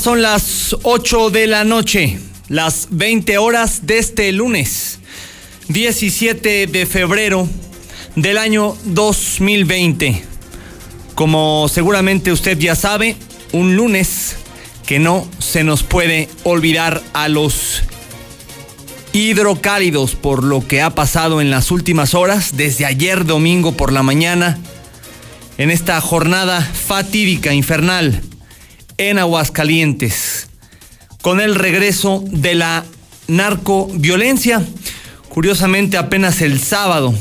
Son las 8 de la noche, las 20 horas de este lunes, 17 de febrero del año 2020. Como seguramente usted ya sabe, un lunes que no se nos puede olvidar a los hidrocálidos por lo que ha pasado en las últimas horas, desde ayer domingo por la mañana, en esta jornada fatídica, infernal en Aguascalientes con el regreso de la narcoviolencia. Curiosamente, apenas el sábado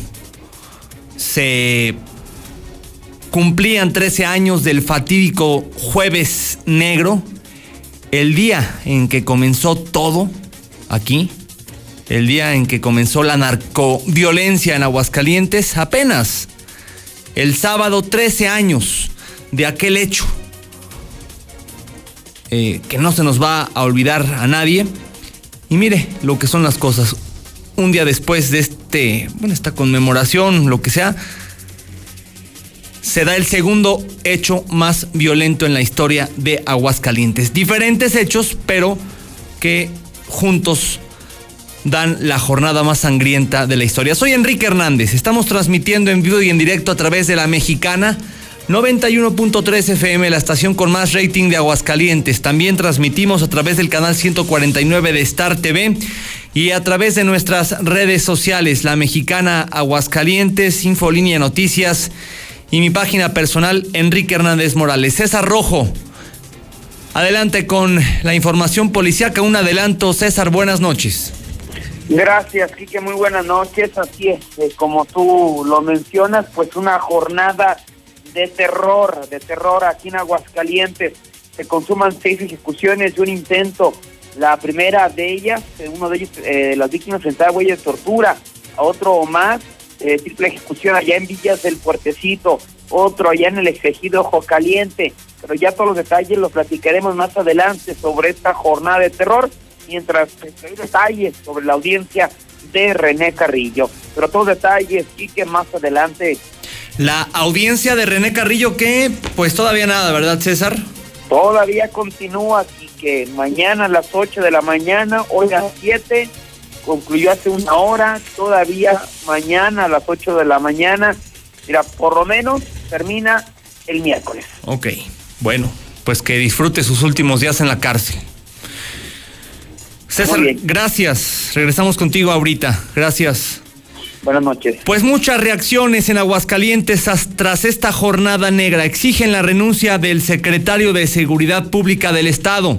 se cumplían 13 años del fatídico jueves negro, el día en que comenzó todo aquí, el día en que comenzó la narcoviolencia en Aguascalientes, apenas el sábado 13 años de aquel hecho eh, que no se nos va a olvidar a nadie. Y mire lo que son las cosas. Un día después de este, bueno, esta conmemoración, lo que sea, se da el segundo hecho más violento en la historia de Aguascalientes. Diferentes hechos, pero que juntos dan la jornada más sangrienta de la historia. Soy Enrique Hernández, estamos transmitiendo en vivo y en directo a través de la mexicana 91.3 FM, la estación con más rating de Aguascalientes. También transmitimos a través del canal 149 de Star TV y a través de nuestras redes sociales, la mexicana Aguascalientes, Infolínea Noticias y mi página personal, Enrique Hernández Morales. César Rojo, adelante con la información policíaca. Un adelanto, César, buenas noches. Gracias, Quique, muy buenas noches. Así es, eh, como tú lo mencionas, pues una jornada de terror, de terror aquí en Aguascalientes. Se consuman seis ejecuciones y un intento. La primera de ellas, eh, uno de ellos, eh, las víctimas enfrentadas huella de tortura. A otro más, eh, triple ejecución allá en Villas del Puertecito. Otro allá en el ejido Ojo Caliente. Pero ya todos los detalles los platicaremos más adelante sobre esta jornada de terror. Mientras hay detalles sobre la audiencia de René Carrillo. Pero todos detalles y que más adelante la audiencia de René Carrillo que pues todavía nada, ¿verdad César? Todavía continúa aquí que mañana a las 8 de la mañana, hoy a las 7, concluyó hace una hora, todavía mañana a las 8 de la mañana, mira, por lo menos termina el miércoles. Ok, bueno, pues que disfrute sus últimos días en la cárcel. César, gracias. Regresamos contigo ahorita. Gracias. Buenas noches. Pues muchas reacciones en Aguascalientes tras esta jornada negra. Exigen la renuncia del secretario de Seguridad Pública del Estado.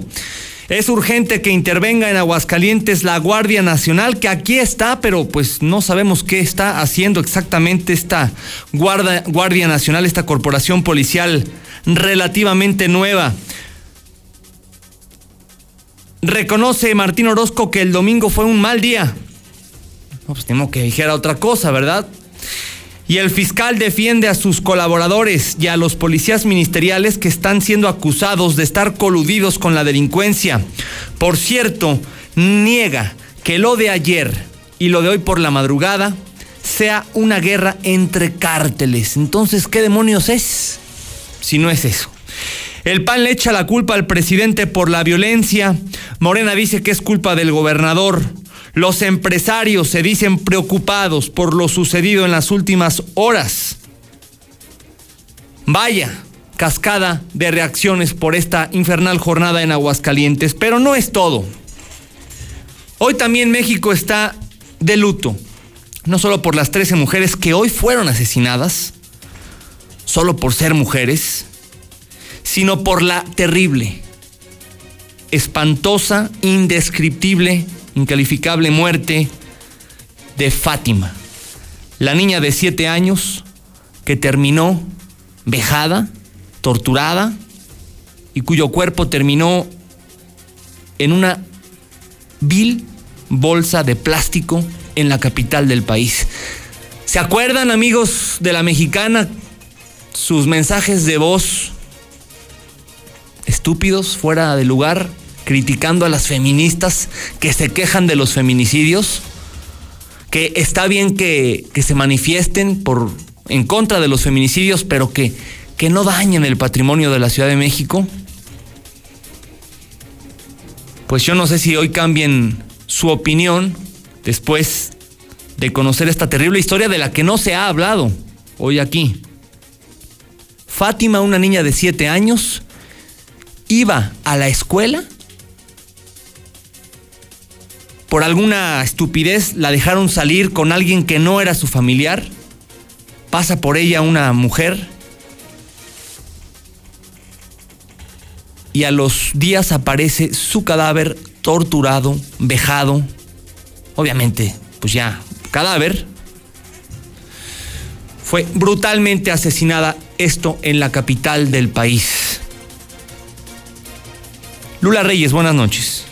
Es urgente que intervenga en Aguascalientes la Guardia Nacional, que aquí está, pero pues no sabemos qué está haciendo exactamente esta Guardia, Guardia Nacional, esta corporación policial relativamente nueva. Reconoce Martín Orozco que el domingo fue un mal día no, pues tengo que dijera otra cosa, ¿verdad? Y el fiscal defiende a sus colaboradores y a los policías ministeriales que están siendo acusados de estar coludidos con la delincuencia. Por cierto, niega que lo de ayer y lo de hoy por la madrugada sea una guerra entre cárteles. Entonces, ¿qué demonios es? Si no es eso. El PAN le echa la culpa al presidente por la violencia. Morena dice que es culpa del gobernador. Los empresarios se dicen preocupados por lo sucedido en las últimas horas. Vaya cascada de reacciones por esta infernal jornada en Aguascalientes, pero no es todo. Hoy también México está de luto, no solo por las 13 mujeres que hoy fueron asesinadas, solo por ser mujeres, sino por la terrible, espantosa, indescriptible incalificable muerte de Fátima, la niña de siete años que terminó vejada, torturada y cuyo cuerpo terminó en una vil bolsa de plástico en la capital del país. ¿Se acuerdan amigos de la mexicana sus mensajes de voz estúpidos, fuera de lugar, criticando a las feministas que se quejan de los feminicidios, que está bien que, se manifiesten por, en contra de los feminicidios, pero que, que no dañen el patrimonio de la Ciudad de México. pues yo no sé si hoy cambien su opinión después de conocer esta terrible historia de la que no se ha hablado hoy aquí. Fátima, una niña de 7 años, iba a la escuela. Por alguna estupidez la dejaron salir con alguien que no era su familiar. Pasa por ella una mujer. Y a los días aparece su cadáver torturado, vejado. Obviamente, pues ya, cadáver. Fue brutalmente asesinada esto en la capital del país. Lula Reyes, buenas noches.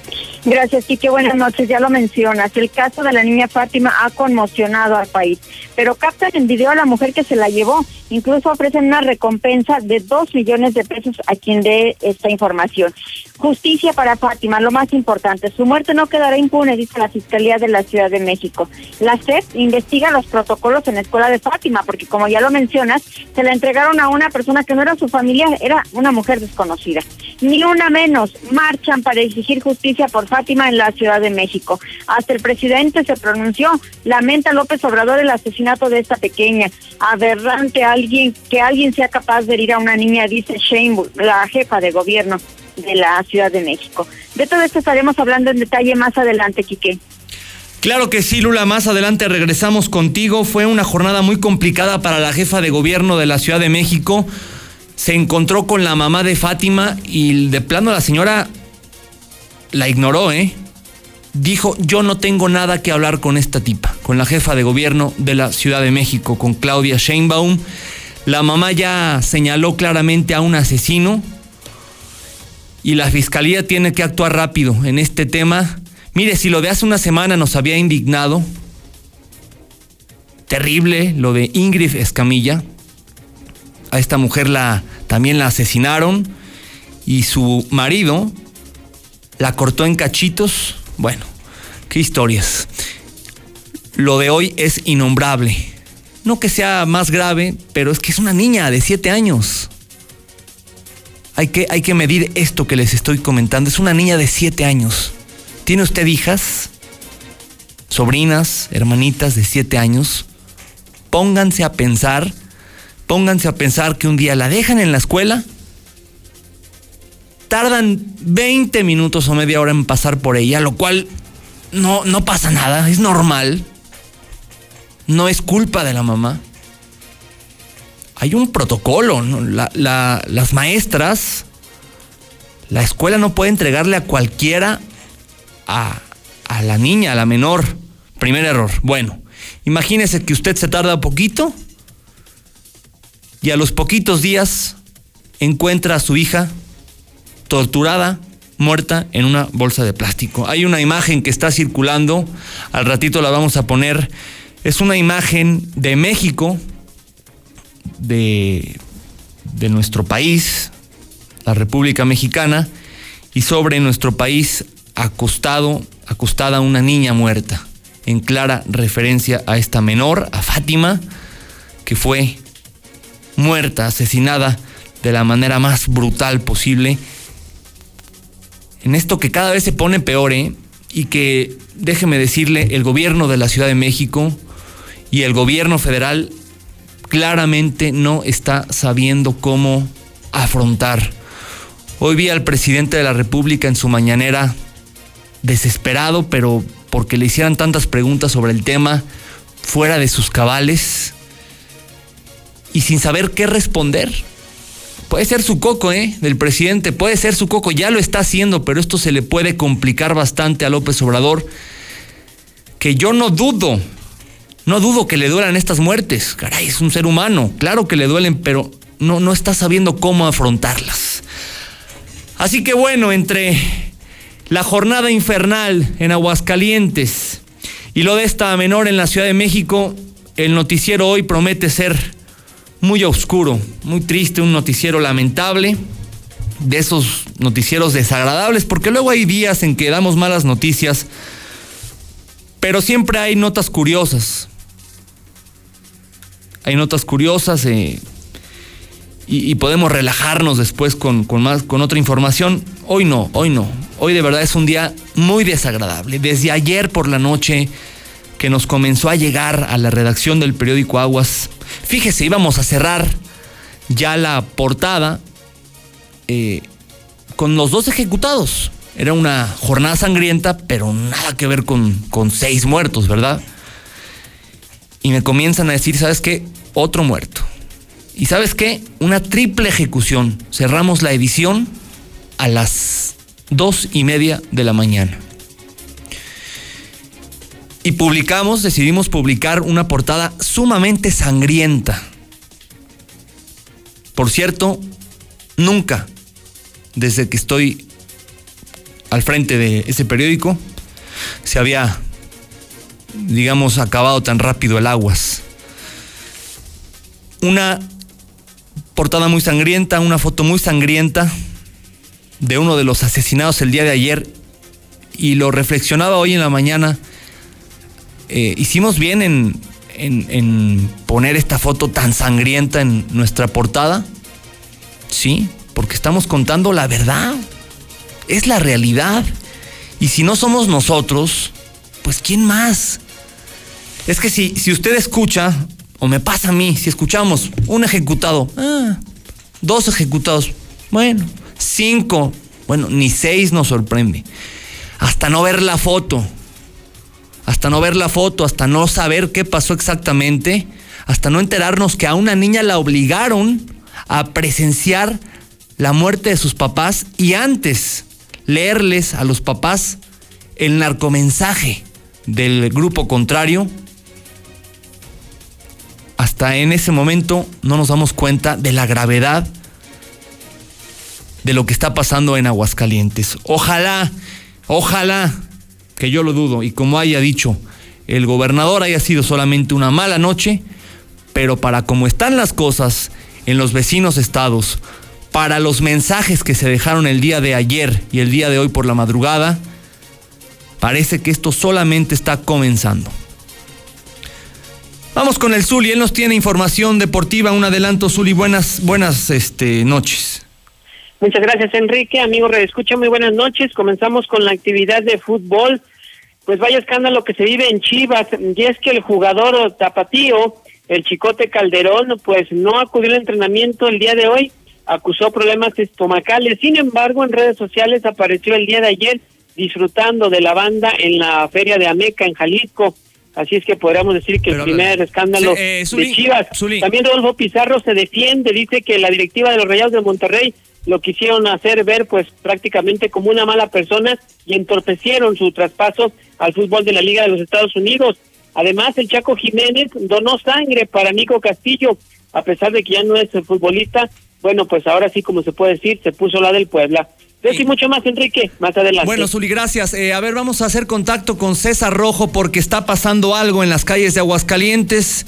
Gracias, Quique. Buenas noches. Ya lo mencionas. El caso de la niña Fátima ha conmocionado al país, pero captan en video a la mujer que se la llevó. Incluso ofrecen una recompensa de dos millones de pesos a quien dé esta información. Justicia para Fátima, lo más importante. Su muerte no quedará impune, dice la Fiscalía de la Ciudad de México. La SEP investiga los protocolos en la escuela de Fátima, porque como ya lo mencionas, se la entregaron a una persona que no era su familia, era una mujer desconocida. Ni una menos, marchan para exigir justicia por Fátima en la Ciudad de México. Hasta el presidente se pronunció, lamenta López Obrador el asesinato de esta pequeña. Aberrante alguien, que alguien sea capaz de herir a una niña, dice Shane, la jefa de gobierno de la Ciudad de México. De todo esto estaremos hablando en detalle más adelante, Quique. Claro que sí, Lula, más adelante regresamos contigo. Fue una jornada muy complicada para la jefa de gobierno de la Ciudad de México. Se encontró con la mamá de Fátima y de plano la señora la ignoró, ¿eh? Dijo, yo no tengo nada que hablar con esta tipa, con la jefa de gobierno de la Ciudad de México, con Claudia Sheinbaum. La mamá ya señaló claramente a un asesino, y la fiscalía tiene que actuar rápido en este tema. Mire, si lo de hace una semana nos había indignado, terrible lo de Ingrid Escamilla. A esta mujer la también la asesinaron y su marido la cortó en cachitos. Bueno, qué historias. Lo de hoy es innombrable. No que sea más grave, pero es que es una niña de siete años. Hay que, hay que medir esto que les estoy comentando. Es una niña de 7 años. ¿Tiene usted hijas? Sobrinas, hermanitas de 7 años. Pónganse a pensar, pónganse a pensar que un día la dejan en la escuela, tardan 20 minutos o media hora en pasar por ella, lo cual no, no pasa nada, es normal. No es culpa de la mamá hay un protocolo. las maestras, la escuela no puede entregarle a cualquiera a, a la niña, a la menor. Primer error. Bueno, imagínese que usted se tarda poquito y a los poquitos días encuentra a su hija torturada, muerta en una bolsa de plástico. Hay una imagen que está circulando, al ratito la vamos a poner. Es una imagen de México, de, de nuestro país, la República Mexicana, y sobre nuestro país acostado, acostada una niña muerta, en clara referencia a esta menor, a Fátima, que fue muerta, asesinada de la manera más brutal posible. En esto que cada vez se pone peor, ¿eh? y que, déjeme decirle, el gobierno de la Ciudad de México y el gobierno federal claramente no está sabiendo cómo afrontar. Hoy vi al presidente de la República en su mañanera desesperado, pero porque le hicieran tantas preguntas sobre el tema fuera de sus cabales y sin saber qué responder. Puede ser su coco, ¿eh? Del presidente, puede ser su coco, ya lo está haciendo, pero esto se le puede complicar bastante a López Obrador, que yo no dudo no dudo que le duelan estas muertes. Caray, es un ser humano. Claro que le duelen, pero no, no está sabiendo cómo afrontarlas. Así que bueno, entre la jornada infernal en Aguascalientes y lo de esta menor en la Ciudad de México, el noticiero hoy promete ser muy oscuro, muy triste, un noticiero lamentable, de esos noticieros desagradables, porque luego hay días en que damos malas noticias, pero siempre hay notas curiosas hay notas curiosas eh, y, podemos relajarnos después con, más, con otra información. Hoy no, hoy no. hoy de verdad es un día muy desagradable. Desde ayer por la noche que nos comenzó a llegar a la redacción del periódico Aguas, fíjese, íbamos a cerrar ya la portada eh, con los dos ejecutados. Era una jornada sangrienta, pero nada que ver con, con seis muertos, ¿verdad? Y me comienzan a decir, ¿sabes qué? Otro muerto. Y sabes qué? Una triple ejecución. Cerramos la edición a las dos y media de la mañana. Y publicamos, decidimos publicar una portada sumamente sangrienta. Por cierto, nunca, desde que estoy al frente de ese periódico, se había, digamos, acabado tan rápido el aguas. Una portada muy sangrienta, una foto muy sangrienta de uno de los asesinados el día de ayer y lo reflexionaba hoy en la mañana eh, hicimos bien en, en, poner esta foto tan sangrienta en nuestra portada. Sí, porque estamos contando la verdad. Es la realidad. Y si no somos nosotros, pues ¿quién más? Es que si, si usted escucha, o me pasa a mí, si escuchamos un ejecutado, ah, dos ejecutados, bueno, cinco, bueno, ni seis nos sorprende. Hasta no ver la foto, hasta no ver la foto, hasta no saber qué pasó exactamente, hasta no enterarnos que a una niña la obligaron a presenciar la muerte de sus papás y antes leerles a los papás el narcomensaje del grupo contrario, hasta en ese momento no nos damos cuenta de la gravedad de lo que está pasando en Aguascalientes. Ojalá, ojalá que yo lo dudo, y como haya dicho el gobernador, haya sido solamente una mala noche, pero para cómo están las cosas en los vecinos estados, para los mensajes que se dejaron el día de ayer y el día de hoy por la madrugada, parece que esto solamente está comenzando. Vamos con el Zuli, él nos tiene información deportiva, un adelanto Zuli, buenas, buenas este, noches. Muchas gracias Enrique, amigo Escucha, muy buenas noches. Comenzamos con la actividad de fútbol. Pues vaya escándalo que se vive en Chivas, y es que el jugador tapatío, el Chicote Calderón, pues no acudió al entrenamiento el día de hoy, acusó problemas estomacales, sin embargo en redes sociales apareció el día de ayer disfrutando de la banda en la feria de Ameca en Jalisco, así es que podríamos decir que el primer escándalo eh, de Chivas. También Rodolfo Pizarro se defiende, dice que la directiva de los Rayados de Monterrey lo quisieron hacer ver pues prácticamente como una mala persona y entorpecieron su traspaso al fútbol de la Liga de los Estados Unidos. Además, el Chaco Jiménez donó sangre para Nico Castillo, a pesar de que ya no es el futbolista. Bueno, pues ahora sí, como se puede decir, se puso la del Puebla. y mucho más, Enrique, más adelante. Bueno, Zuli, gracias. Eh, a ver, vamos a hacer contacto con César Rojo porque está pasando algo en las calles de Aguascalientes.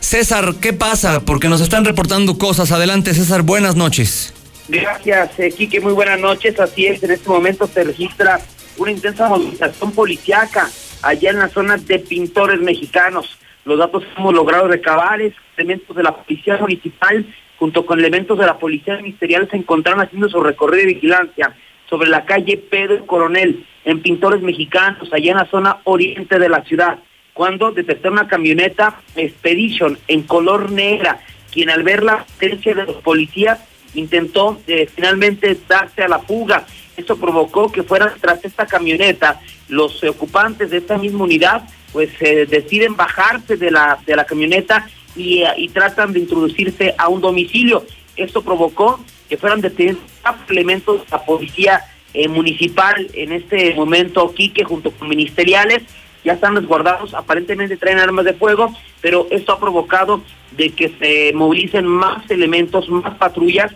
César, ¿qué pasa? Porque nos están reportando cosas. Adelante, César, buenas noches. Gracias, eh, Quique. Muy buenas noches. Así es, en este momento se registra una intensa movilización policiaca allá en la zona de pintores mexicanos. Los datos que hemos logrado recabar es elementos de la policía municipal junto con elementos de la policía ministerial se encontraron haciendo su recorrido de vigilancia sobre la calle Pedro Coronel en Pintores Mexicanos, allá en la zona oriente de la ciudad, cuando detectaron una camioneta Expedition en color negra, quien al ver la presencia de los policías intentó eh, finalmente darse a la fuga. Esto provocó que fueran tras esta camioneta los ocupantes de esta misma unidad, pues eh, deciden bajarse de la de la camioneta y, y, tratan de introducirse a un domicilio. Esto provocó que fueran detenidos elementos de la policía eh, municipal en este momento, Quique, junto con ministeriales, ya están resguardados, aparentemente traen armas de fuego, pero esto ha provocado de que se movilicen más elementos, más patrullas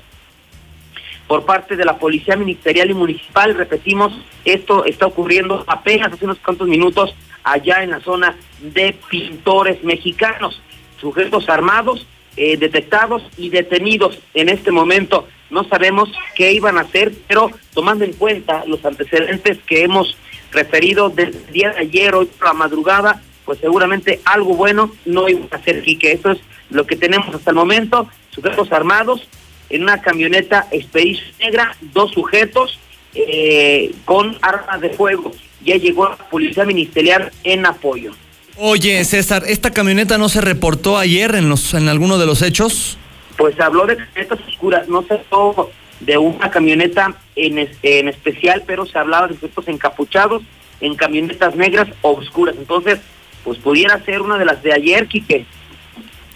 por parte de la Policía Ministerial y Municipal. Repetimos, esto está ocurriendo apenas hace unos cuantos minutos allá en la zona de pintores mexicanos. Sujetos armados, eh, detectados y detenidos en este momento. No sabemos qué iban a hacer, pero tomando en cuenta los antecedentes que hemos referido desde el día de ayer, hoy por la madrugada, pues seguramente algo bueno no iba a hacer que Eso es lo que tenemos hasta el momento. Sujetos armados en una camioneta Expedition negra, dos sujetos eh, con armas de fuego. Ya llegó la policía ministerial en apoyo. Oye, César, ¿esta camioneta no se reportó ayer en los en alguno de los hechos? Pues habló de camionetas oscuras, no se habló de una camioneta en, en especial, pero se hablaba de sujetos encapuchados en camionetas negras o oscuras. Entonces, pues pudiera ser una de las de ayer, Quique.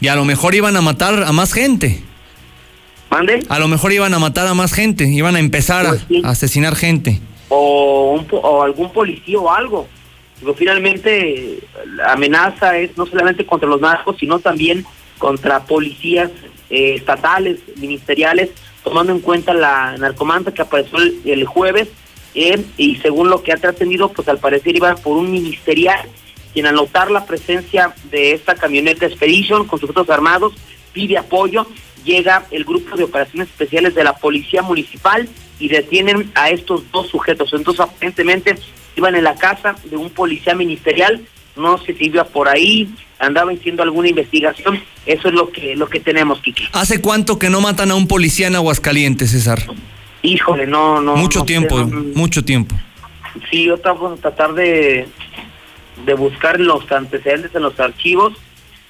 Y a lo mejor iban a matar a más gente. ¿Mande? A lo mejor iban a matar a más gente, iban a empezar a, Pues sí. a asesinar gente. o, un o algún policía o algo. Digo, finalmente la amenaza es no solamente contra los narcos, sino también contra policías eh, estatales, ministeriales, tomando en cuenta la narcomanta que apareció el, jueves eh, y según lo que ha trascendido, pues al parecer iba por un ministerial quien al notar la presencia de esta camioneta Expedition con sujetos armados pide apoyo, llega el grupo de operaciones especiales de la policía municipal y detienen a estos dos sujetos. Entonces aparentemente iban en la casa de un policía ministerial, no sé si por ahí, andaba haciendo alguna investigación, eso es lo que lo que tenemos, Kiki. ¿Hace cuánto que no matan a un policía en Aguascalientes, César? Híjole, no, no. mucho no sé, tiempo, no, mucho tiempo. Sí, yo vamos a tratar de, de buscar los antecedentes en los archivos.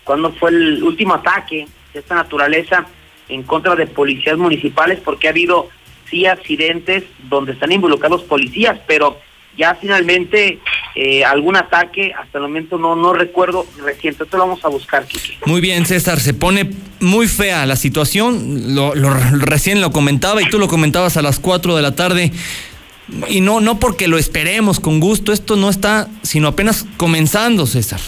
Cuando fue el último ataque de esta naturaleza en contra de policías municipales? Porque ha habido sí accidentes donde están involucrados policías, pero ya finalmente eh, algún ataque, hasta el momento no no recuerdo reciente. Esto lo vamos a buscar. Muy bien, César, se pone muy fea la situación. Lo, lo- recién lo comentaba y tú lo comentabas a las 4 de la tarde. Y no, no porque lo esperemos con gusto, esto no está, sino apenas comenzando, César.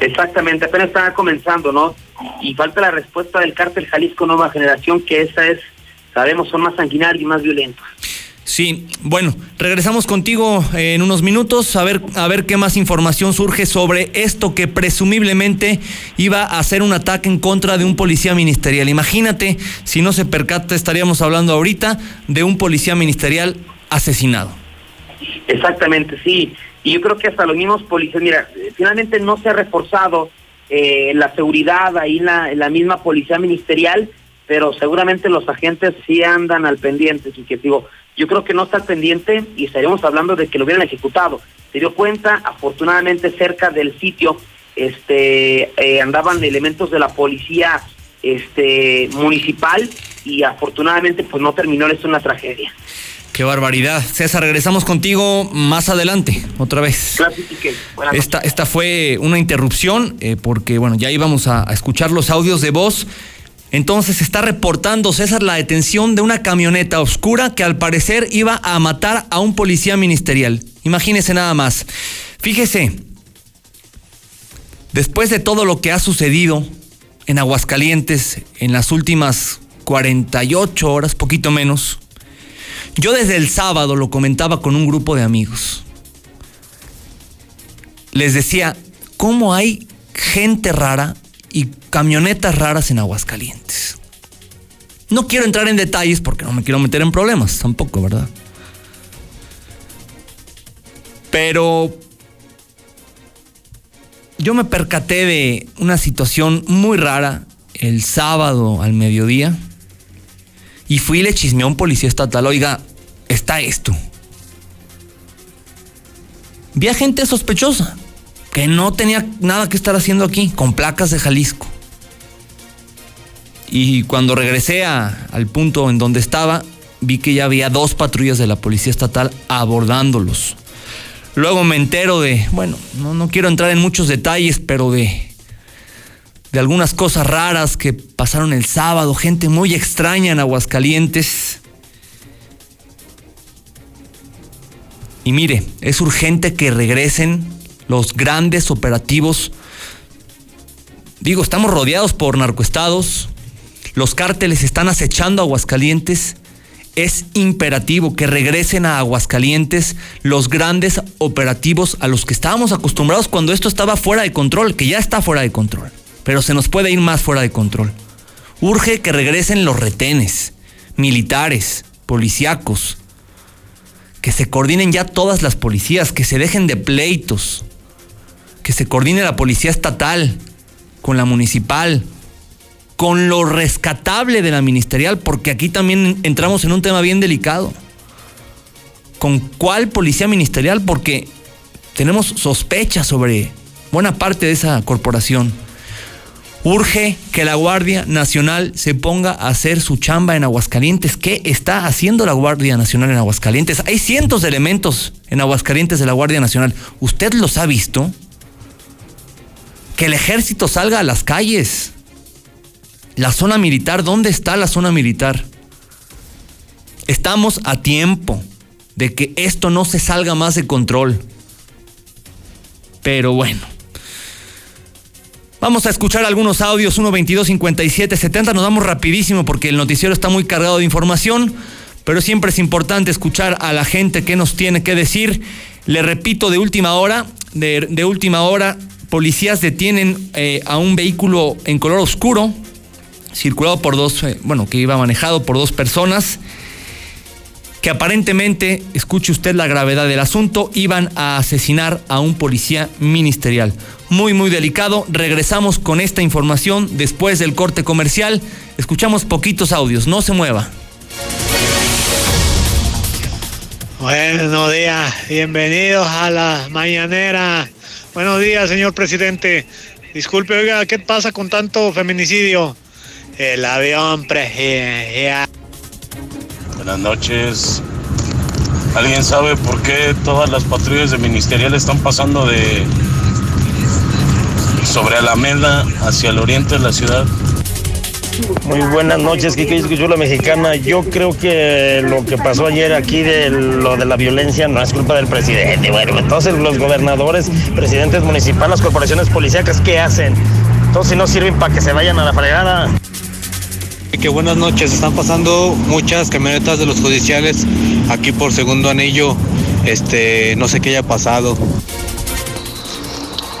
Exactamente, apenas están comenzando, ¿no? Y falta la respuesta del cártel Jalisco Nueva Generación, que esa es, sabemos, son más sanguinarios y más violentos. Sí, bueno, regresamos contigo en unos minutos a ver, a ver qué más información surge sobre esto que presumiblemente iba a ser un ataque en contra de un policía ministerial. Imagínate, si no se percata, estaríamos hablando ahorita de un policía ministerial asesinado. Exactamente, sí. Y yo creo que hasta los mismos policías, mira, eh, finalmente no se ha reforzado eh, la seguridad ahí la, la misma policía ministerial, pero seguramente los agentes sí andan al pendiente. Y que digo, yo creo que no está al pendiente y estaríamos hablando de que lo hubieran ejecutado. Se dio cuenta, afortunadamente cerca del sitio, este, eh, andaban elementos de la policía este municipal y afortunadamente pues no terminó esto en una tragedia. Qué barbaridad. César, regresamos contigo más adelante, otra vez. Esta, esta fue una interrupción eh, porque, bueno, ya íbamos a, a escuchar los audios de voz. Entonces está reportando César la detención de una camioneta oscura que al parecer iba a matar a un policía ministerial. Imagínese nada más. Fíjese, después de todo lo que ha sucedido en Aguascalientes en las últimas 48 horas, poquito menos, yo desde el sábado lo comentaba con un grupo de amigos les decía, ¿cómo hay gente rara y camionetas raras en Aguascalientes? No quiero entrar en detalles porque no me quiero meter en problemas tampoco, ¿verdad? Pero yo me percaté de una situación muy rara el sábado al mediodía y fui y le chismeé a un policía estatal, oiga, está esto. Vi a gente sospechosa que no tenía nada que estar haciendo aquí, con placas de Jalisco. Y cuando regresé al punto en donde estaba, vi que ya había dos patrullas de la policía estatal abordándolos. Luego me entero de, bueno, no, no quiero entrar en muchos detalles, pero de, de algunas cosas raras que pasaron el sábado, gente muy extraña en Aguascalientes. Y mire, es urgente que regresen los grandes operativos. Digo, estamos rodeados por narcoestados, los cárteles están acechando Aguascalientes. Es imperativo que regresen a Aguascalientes los grandes operativos a los que estábamos acostumbrados cuando esto estaba fuera de control, que ya está fuera de control, pero se nos puede ir más fuera de control. Urge que regresen los retenes, militares, policíacos, que se coordinen ya todas las policías, que se dejen de pleitos, que se coordine la policía estatal con la municipal, con lo rescatable de la ministerial, porque aquí también entramos en un tema bien delicado. con cuál policía ministerial porque tenemos sospechas sobre buena parte de esa corporación. Urge que la Guardia Nacional se ponga a hacer su chamba en Aguascalientes. ¿Qué está haciendo la Guardia Nacional en Aguascalientes? Hay cientos de elementos en Aguascalientes de la Guardia Nacional. ¿Usted los ha visto? El ejército salga a las calles. La zona militar, ¿dónde está la zona militar? Estamos a tiempo de que esto no se salga más de control. Pero bueno. Vamos a escuchar algunos audios, 1 22 57 70. Nos vamos rapidísimo porque el noticiero está muy cargado de información, pero siempre es importante escuchar a la gente que nos tiene que decir. Le repito, de última hora, de, última hora, policías detienen eh, a un vehículo en color oscuro, circulado por dos, eh, bueno, que iba manejado por dos personas que aparentemente, escuche usted la gravedad del asunto, iban a asesinar a un policía ministerial. Muy, muy delicado. Regresamos con esta información después del corte comercial. Escuchamos poquitos audios, no se mueva. Buenos días, bienvenidos a la mañanera. Buenos días, señor presidente. Disculpe, oiga, ¿qué pasa con tanto feminicidio? El avión presidencial. Buenas noches. ¿Alguien sabe por qué todas las patrullas de ministerial están pasando de sobre Alameda hacia el oriente de la ciudad? Muy buenas noches, Kike escuchó la mexicana. Yo creo que lo que pasó ayer aquí de lo de la violencia no es culpa del presidente. Bueno, entonces los gobernadores, presidentes municipales, las corporaciones policíacas, ¿qué hacen? Entonces no sirven para que se vayan a la fregada. Que buenas noches, están pasando muchas camionetas de los judiciales aquí por segundo anillo. Este, no sé qué haya pasado.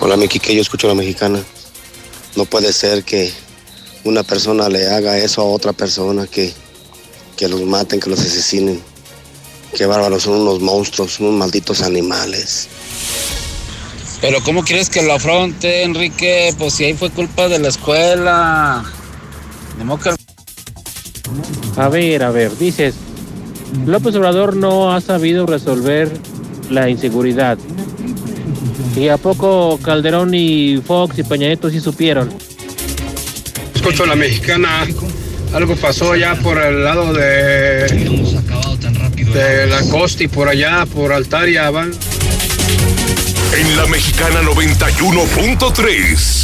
Hola, mi que yo escucho a la mexicana. No puede ser que una persona le haga eso a otra persona, que, que los maten, que los asesinen. Qué bárbaros, son unos monstruos, unos malditos animales. Pero ¿cómo quieres que lo afronte, Enrique? Pues si ahí fue culpa de la escuela. A ver, a ver, dices, López Obrador no ha sabido resolver la inseguridad. ¿Y a poco Calderón y Fox y Peña Nieto sí supieron? Escucho la mexicana. Algo pasó allá por el lado de, de la costa y por allá, por Altaria, van. En la mexicana 91.3.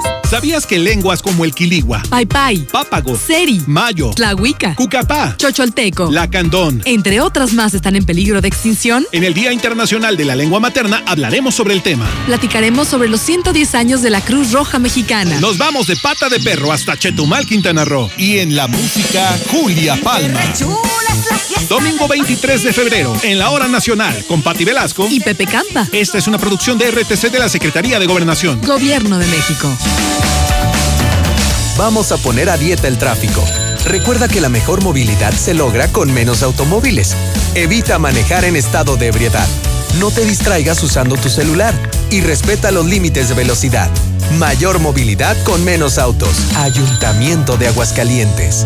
¿Sabías que lenguas como el quiligua, paipai, pápago, seri, mayo, tlahuica, cucapá, chocholteco, lacandón, entre otras más están en peligro de extinción? En el Día Internacional de la Lengua Materna hablaremos sobre el tema. Platicaremos sobre los 110 años de la Cruz Roja Mexicana. Nos vamos de pata de perro hasta Chetumal, Quintana Roo. Y en la música, Julia Palma. Domingo 23 de febrero, en la Hora Nacional, con Pati Velasco y Pepe Campa. Esta es una producción de RTC de la Secretaría de Gobernación. Gobierno de México. Vamos a poner a dieta el tráfico. Recuerda que la mejor movilidad se logra con menos automóviles. Evita manejar en estado de ebriedad. No te distraigas usando tu celular y respeta los límites de velocidad. Mayor movilidad con menos autos. Ayuntamiento de Aguascalientes.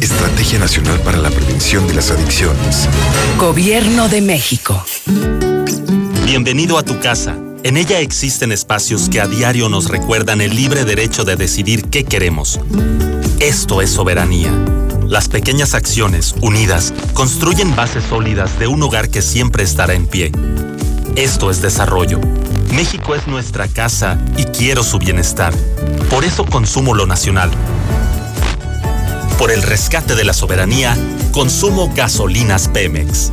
Estrategia Nacional para la Prevención de las Adicciones. Gobierno de México. Bienvenido a tu casa. En ella existen espacios que a diario nos recuerdan el libre derecho de decidir qué queremos. Esto es soberanía. Las pequeñas acciones, unidas, construyen bases sólidas de un hogar que siempre estará en pie. Esto es desarrollo. México es nuestra casa y quiero su bienestar. Por eso consumo lo nacional. Por el rescate de la soberanía, consumo gasolinas Pemex.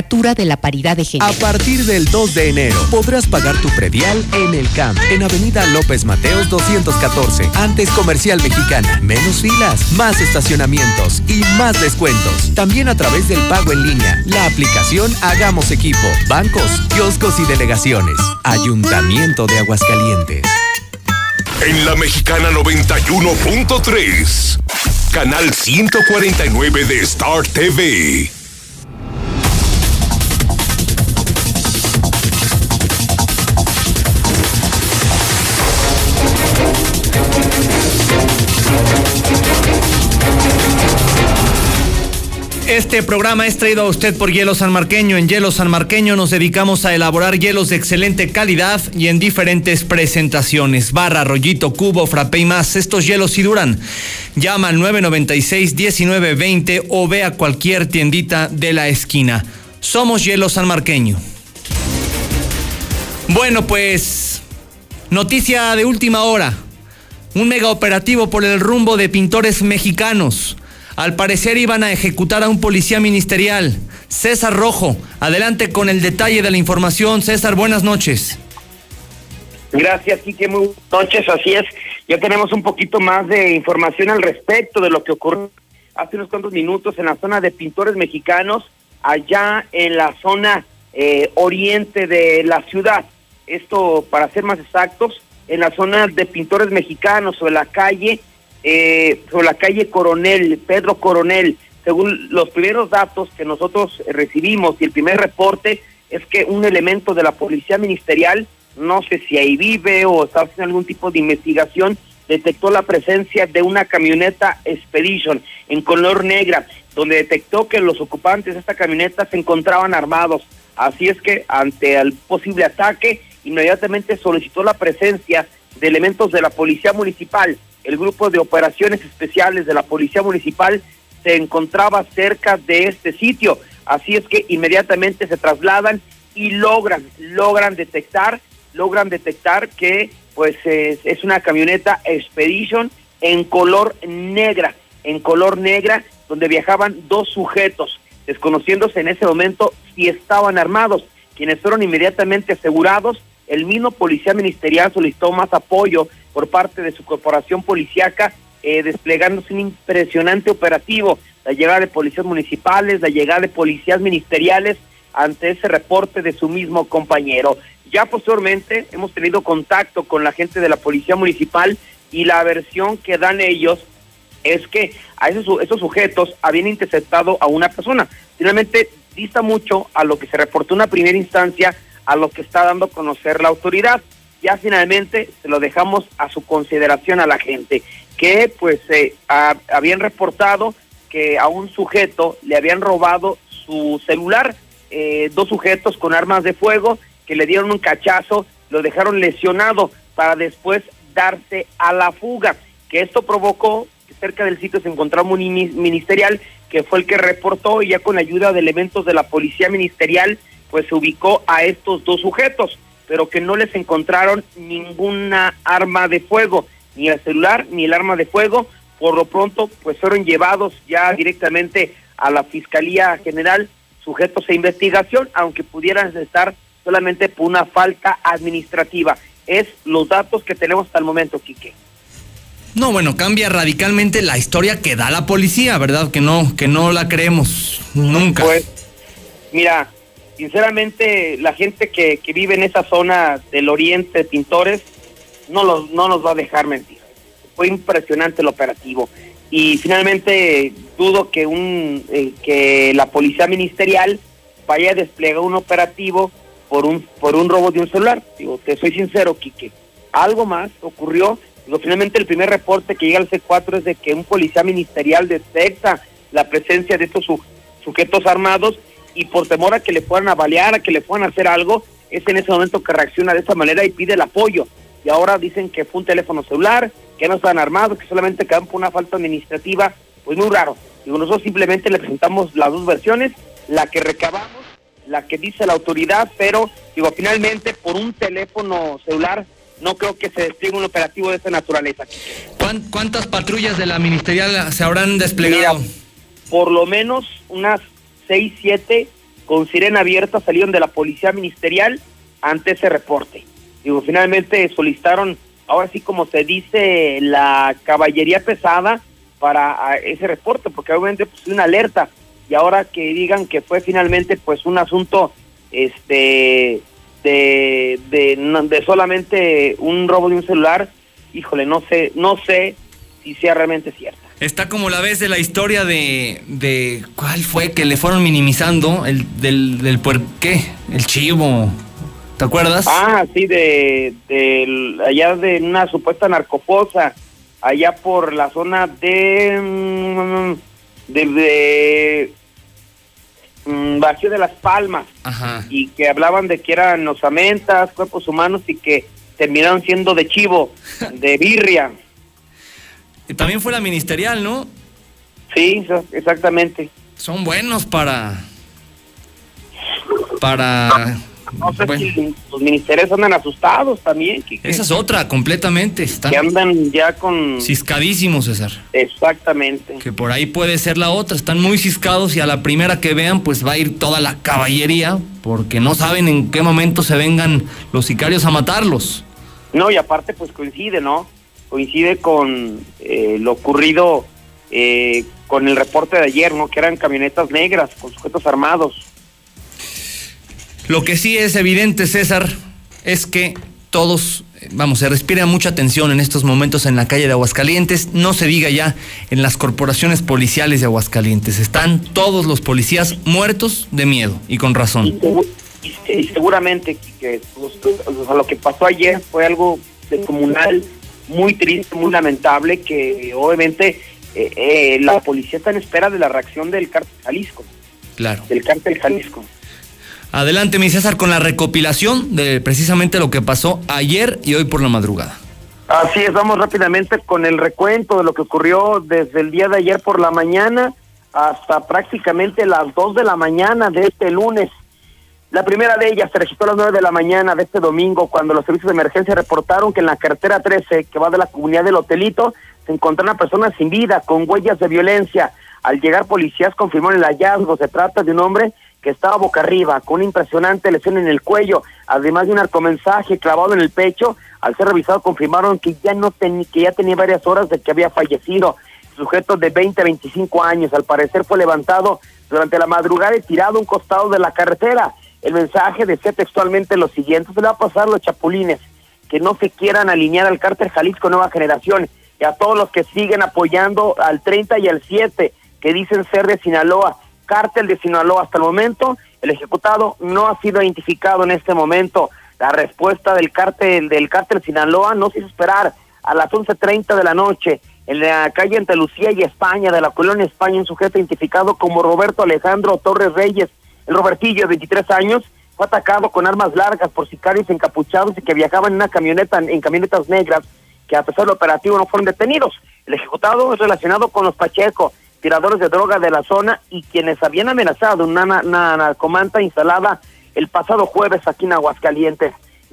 Legislatura de la paridad de género. A partir del 2 de enero podrás pagar tu predial en el CAMP, en Avenida López Mateos 214, antes Comercial Mexicana. Menos filas, más estacionamientos y más descuentos. También a través del pago en línea, la aplicación Hagamos Equipo, bancos, kioscos y delegaciones. Ayuntamiento de Aguascalientes. En la Mexicana 91.3. Canal 149 de Star TV. Este programa es traído a usted por Hielo San Marqueño. En Hielo San Marqueño nos dedicamos a elaborar hielos de excelente calidad y en diferentes presentaciones. Barra, rollito, cubo, frappé y más. Estos hielos sí duran. Llama al 996-1920 o ve a cualquier tiendita de la esquina. Somos Hielo San Marqueño. Bueno, pues, noticia de última hora. Un mega operativo por el rumbo de pintores mexicanos. Al parecer iban a ejecutar a un policía ministerial, César Rojo. Adelante con el detalle de la información. César, buenas noches. Gracias, Quique. Muy buenas noches. Así es. Ya tenemos un poquito más de información al respecto de lo que ocurrió hace unos cuantos minutos en la zona de pintores mexicanos, allá en la zona eh, oriente de la ciudad. Esto, para ser más exactos, en la zona de pintores mexicanos sobre la calle, eh, sobre la calle Coronel, Pedro Coronel. Según los primeros datos que nosotros recibimos y el primer reporte es que un elemento de la policía ministerial, no sé si ahí vive o está haciendo algún tipo de investigación, detectó la presencia de una camioneta Expedition en color negra, donde detectó que los ocupantes de esta camioneta se encontraban armados. Así es que ante el posible ataque, inmediatamente solicitó la presencia de elementos de la policía municipal. El grupo de operaciones especiales de la policía municipal se encontraba cerca de este sitio. Así es que inmediatamente se trasladan y logran, logran detectar, logran detectar que pues es, es una camioneta Expedition en color negra, en color negra, donde viajaban dos sujetos, desconociéndose en ese momento si estaban armados, quienes fueron inmediatamente asegurados. El mismo policía ministerial solicitó más apoyo por parte de su corporación policíaca, eh, desplegándose un impresionante operativo, la llegada de policías municipales, la llegada de policías ministeriales ante ese reporte de su mismo compañero. Ya posteriormente hemos tenido contacto con la gente de la policía municipal y la versión que dan ellos es que a esos, esos sujetos habían interceptado a una persona. Finalmente dista mucho a lo que se reportó en una primera instancia, a lo que está dando a conocer la autoridad. Ya finalmente se lo dejamos a su consideración a la gente, que pues eh, ha- habían reportado que a un sujeto le habían robado su celular, eh, dos sujetos con armas de fuego que le dieron un cachazo, lo dejaron lesionado para después darse a la fuga, que esto provocó que cerca del sitio se encontraba un ini- ministerial que fue el que reportó y ya con ayuda de elementos de la policía ministerial, pues se ubicó a estos dos sujetos, pero que no les encontraron ninguna arma de fuego, ni el celular ni el arma de fuego. Por lo pronto, pues fueron llevados ya directamente a la Fiscalía General, sujetos a investigación, aunque pudieran estar solamente por una falta administrativa. Es los datos que tenemos hasta el momento, Quique. No, bueno, cambia radicalmente la historia que da la policía, ¿verdad? Que no, que no la creemos nunca. Pues, mira, sinceramente, la gente que, que vive en esa zona del oriente Pintores no, los, no nos va a dejar mentir. Fue impresionante el operativo. Y finalmente dudo que, un, eh, que la policía ministerial vaya a desplegar un operativo por un, por un robo de un celular. Digo, te soy sincero, Quique. Algo más ocurrió finalmente el primer reporte que llega al C4 es de que un policía ministerial detecta la presencia de estos sujetos armados y por temor a que le puedan avaliar, a que le puedan hacer algo, es en ese momento que reacciona de esa manera y pide el apoyo. Y ahora dicen que fue un teléfono celular, que no están armados, que solamente quedan por una falta administrativa, pues muy raro. Digo, nosotros simplemente le presentamos las dos versiones, la que recabamos, la que dice la autoridad, pero digo, finalmente por un teléfono celular no creo que se despliegue un operativo de esa naturaleza. ¿Cuántas patrullas de la ministerial se habrán desplegado? por lo menos unas seis, siete con sirena abierta salieron de la policía ministerial ante ese reporte. Digo, finalmente solicitaron, ahora sí como se dice, la caballería pesada para ese reporte, porque obviamente pues una alerta y ahora que digan que fue finalmente pues un asunto este de, de, solamente un robo de un celular, híjole, no sé, no sé si sea realmente cierta. Está como la vez de la historia de, de ¿cuál fue? Que le fueron minimizando, el del, del ¿qué? El chivo, ¿te acuerdas? Ah, sí, de, de allá de una supuesta narcofosa, allá por la zona de, mm, de, de Mm, Bajío de las Palmas y que hablaban de que eran osamentas, cuerpos humanos y que terminaron siendo de chivo, de birria. También fue la ministerial, ¿no? Sí, exactamente. Son buenos para para no sé si los ministerios andan asustados también. Esa es otra, completamente. Están que andan ya con... Ciscadísimos, César. Exactamente. Que por ahí puede ser la otra. Están muy ciscados y a la primera que vean, pues va a ir toda la caballería, porque no saben en qué momento se vengan los sicarios a matarlos. No, y aparte, pues coincide, ¿no? Coincide con eh, lo ocurrido eh, con el reporte de ayer, ¿no? Que eran camionetas negras con sujetos armados. Lo que sí es evidente, César, es que todos, vamos, se respira mucha tensión en estos momentos en la calle de Aguascalientes, no se diga ya en las corporaciones policiales de Aguascalientes. Están todos los policías muertos de miedo y con razón. Y, seguramente que pues, lo que pasó ayer fue algo comunal muy triste, muy lamentable, que obviamente eh, eh, la policía está en espera de la reacción del cártel Jalisco. Claro. Del cártel Jalisco. Adelante, mi César, con la recopilación de precisamente lo que pasó ayer y hoy por la madrugada. Así es, vamos rápidamente con el recuento de lo que ocurrió desde el día de ayer por la mañana hasta prácticamente las 2 de la mañana de este lunes. La primera de ellas se registró a las 9 de la mañana de este domingo cuando los servicios de emergencia reportaron que en la carretera 13, que va de la comunidad del Hotelito, se encontró una persona sin vida con huellas de violencia. Al llegar policías confirmaron el hallazgo. Se trata de un hombre que estaba boca arriba, con una impresionante lesión en el cuello, además de un arcomensaje clavado en el pecho. Al ser revisado confirmaron que ya no que ya tenía varias horas de que había fallecido. sujeto de 20 a 25 años, al parecer fue levantado durante la madrugada y tirado a un costado de la carretera. El mensaje decía textualmente lo siguiente, se le va a pasar a los chapulines, que no se quieran alinear al cártel Jalisco Nueva Generación y a todos los que siguen apoyando al 30 y al 7, que dicen ser de Sinaloa cártel de Sinaloa. Hasta el momento, el ejecutado no ha sido identificado en este momento. La respuesta del cártel del cártel Sinaloa no se hizo esperar. A las 11.30 de la noche, en la calle entre Lucía y España, de la colonia España, un sujeto identificado como Roberto Alejandro Torres Reyes, el Robertillo, de 23 años, fue atacado con armas largas por sicarios encapuchados y que viajaban en una camioneta, en camionetas negras, que a pesar del operativo no fueron detenidos. El ejecutado es relacionado con los Pacheco, tiradores de droga de la zona y quienes habían amenazado una, una narcomanta instalada el pasado jueves aquí en Aguascalientes.